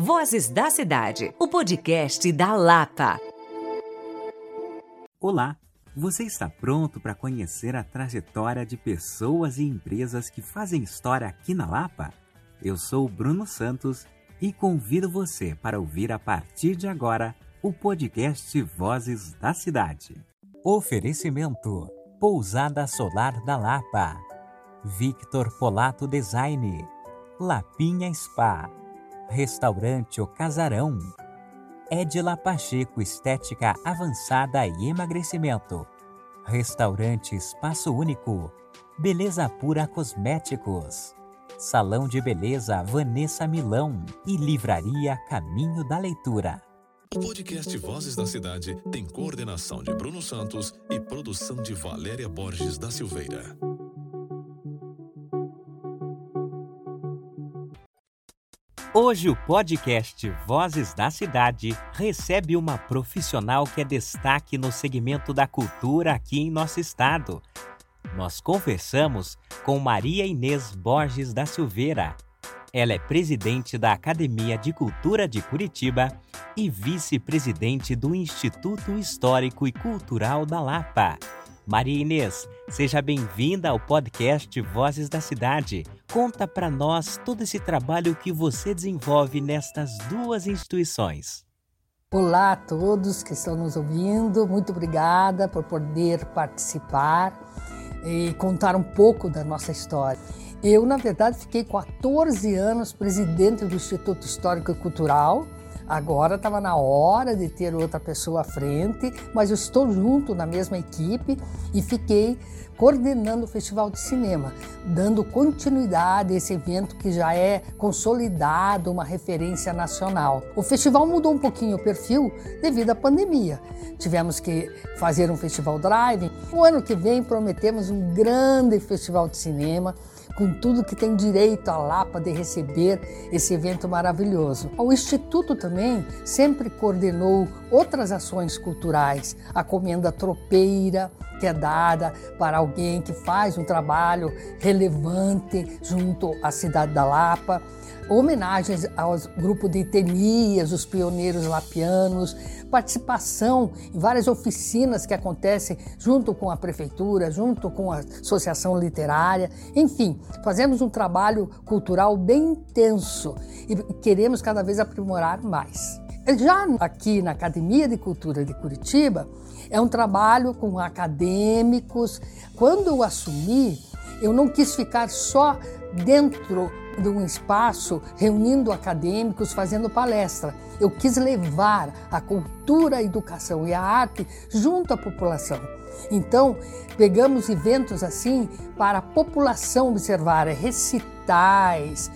Vozes da Cidade, o podcast da Lapa. Olá, você está pronto para conhecer a trajetória de pessoas e empresas que fazem história aqui na Lapa? Eu sou Bruno Santos e convido você para ouvir a partir de agora o podcast Vozes da Cidade. Oferecimento: Pousada Solar da Lapa, Victor Polato Design, Lapinha Spa, Restaurante O Casarão, Edila Pacheco Estética Avançada e Emagrecimento, Restaurante Espaço Único, Beleza Pura Cosméticos. Salão de Beleza Vanessa Milão e Livraria Caminho da Leitura. O podcast Vozes da Cidade tem coordenação de Bruno Santos e produção de Valéria Borges da Silveira. Hoje o podcast Vozes da Cidade recebe uma profissional que é destaque no segmento da cultura aqui em nosso estado nós conversamos com Maria Inês Borges da Silveira. Ela é presidente da Academia de Cultura de Curitiba e vice-presidente do Instituto Histórico e Cultural da Lapa. Maria Inês, seja bem-vinda ao podcast Vozes da Cidade. Conta para nós todo esse trabalho que você desenvolve nestas duas instituições. Olá a todos que estão nos ouvindo, muito obrigada por poder participar e contar um pouco da nossa história. Eu, na verdade, fiquei 14 anos presidente do Instituto Histórico e Cultural. Agora estava na hora de ter outra pessoa à frente, mas eu estou junto na mesma equipe e fiquei coordenando o Festival de Cinema, dando continuidade a esse evento que já é consolidado, uma referência nacional. O festival mudou um pouquinho o perfil devido à pandemia. Tivemos que fazer um festival drive. O ano que vem prometemos um grande festival de cinema com tudo que tem direito a Lapa de receber esse evento maravilhoso. O Instituto também sempre coordenou outras ações culturais, a comenda tropeira, que é dada para alguém que faz um trabalho relevante junto à cidade da Lapa homenagens aos grupos de etnias, os pioneiros lapianos, participação em várias oficinas que acontecem junto com a prefeitura, junto com a associação literária, enfim, fazemos um trabalho cultural bem intenso e queremos cada vez aprimorar mais. Já aqui na Academia de Cultura de Curitiba, é um trabalho com acadêmicos. Quando eu assumi, eu não quis ficar só dentro de um espaço reunindo acadêmicos, fazendo palestra. Eu quis levar a cultura, a educação e a arte junto à população. Então, pegamos eventos assim para a população observar, recitais,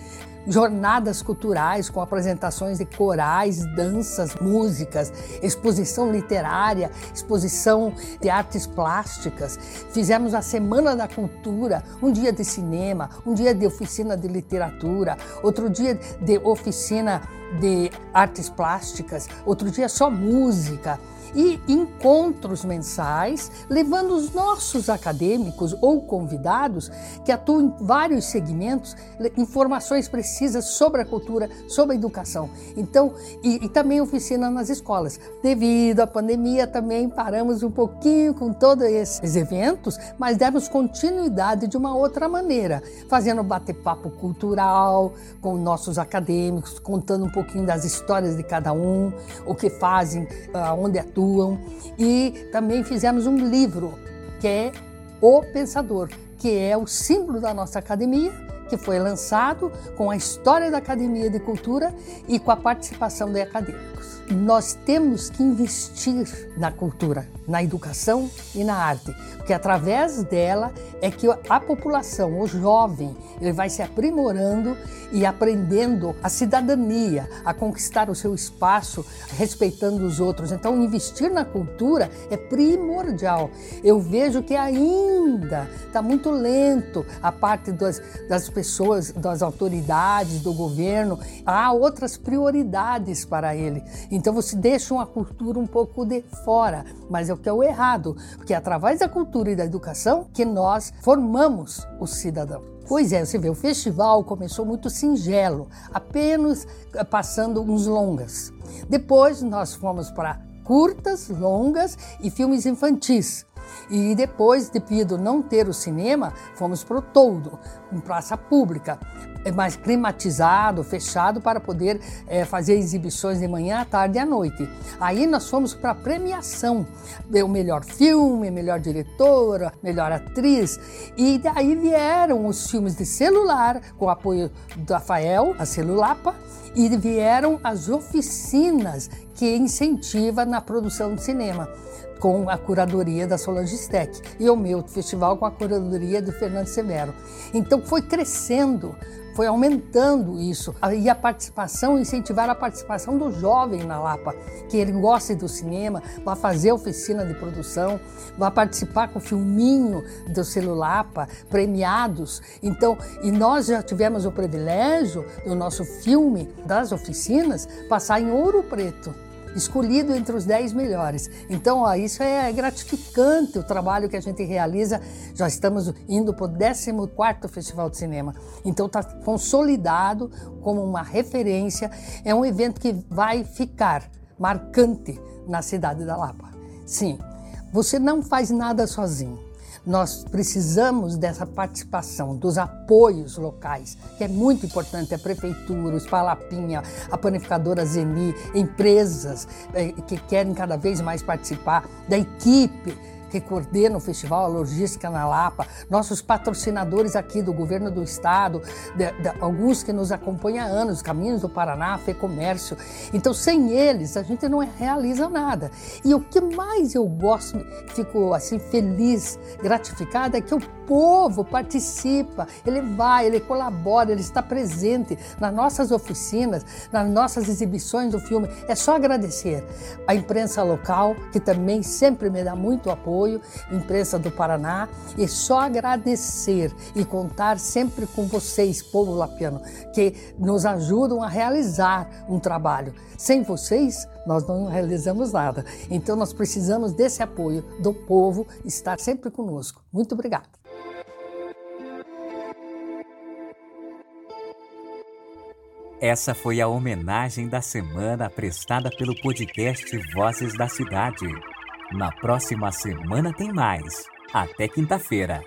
jornadas culturais com apresentações de corais, danças, músicas, exposição literária, exposição de artes plásticas. Fizemos a Semana da Cultura, um dia de cinema, um dia de oficina de literatura, outro dia de oficina de artes plásticas, outro dia só música e encontros mensais, levando os nossos acadêmicos ou convidados que atuam em vários segmentos, informações precisas sobre a cultura, sobre a educação. Então, e, e também oficina nas escolas. Devido à pandemia, também paramos um pouquinho com todos esses eventos, mas demos continuidade de uma outra maneira, fazendo bate-papo cultural com nossos acadêmicos, contando um pouquinho das histórias de cada um, o que fazem, onde atuam atuam. E também fizemos um livro que é O Pensador, que é o símbolo da nossa academia, que foi lançado com a história da Academia de Cultura e com a participação de acadêmicos. Nós temos que investir na cultura, na educação e na arte, porque através dela é que a população, o jovem, ele vai se aprimorando e aprendendo a cidadania, a conquistar o seu espaço, respeitando os outros. Então, investir na cultura é primordial. Eu vejo que ainda está muito lento a parte das, das pessoas pessoas, das autoridades, do governo, há outras prioridades para ele. Então você deixa uma cultura um pouco de fora, mas é o que é o errado, porque é através da cultura e da educação que nós formamos o cidadão. Pois é, você vê, o festival começou muito singelo, apenas eh, passando uns longas. Depois nós fomos para curtas, longas e filmes infantis. E depois, devido não ter o cinema, fomos para o Toldo, em praça pública, é mais climatizado, fechado, para poder é, fazer exibições de manhã, à tarde e à noite. Aí nós fomos para a premiação, o melhor filme, melhor diretora, melhor atriz. E daí vieram os filmes de celular, com o apoio do Rafael, a Celulapa, e vieram as oficinas que incentiva na produção de cinema com a curadoria da Solange Steck e o meu festival com a curadoria do Fernando Severo. Então foi crescendo, foi aumentando isso e a participação, incentivar a participação do jovem na Lapa, que ele goste do cinema, vai fazer oficina de produção, vai participar com o filminho do Celulapa, premiados. Então, e nós já tivemos o privilégio do nosso filme das oficinas passar em Ouro Preto escolhido entre os 10 melhores. Então, ó, isso é gratificante o trabalho que a gente realiza. Já estamos indo para o 14º Festival de Cinema. Então, está consolidado como uma referência. É um evento que vai ficar marcante na cidade da Lapa. Sim, você não faz nada sozinho. Nós precisamos dessa participação, dos apoios locais, que é muito importante. A prefeitura, os Palapinha, a panificadora Zeni, empresas eh, que querem cada vez mais participar, da equipe que coordena o festival, logística na Lapa, nossos patrocinadores aqui do governo do estado, de, de, alguns que nos acompanham há anos, Caminhos do Paraná, Comércio. Então, sem eles, a gente não realiza nada. E o que mais eu gosto, fico assim feliz, gratificada, é que o povo participa, ele vai, ele colabora, ele está presente nas nossas oficinas, nas nossas exibições do filme. É só agradecer a imprensa local, que também sempre me dá muito apoio apoio, imprensa do Paraná, e só agradecer e contar sempre com vocês, povo lapiano, que nos ajudam a realizar um trabalho. Sem vocês, nós não realizamos nada. Então nós precisamos desse apoio do povo estar sempre conosco. Muito obrigada. Essa foi a homenagem da semana prestada pelo podcast Vozes da Cidade. Na próxima semana tem mais. Até quinta-feira.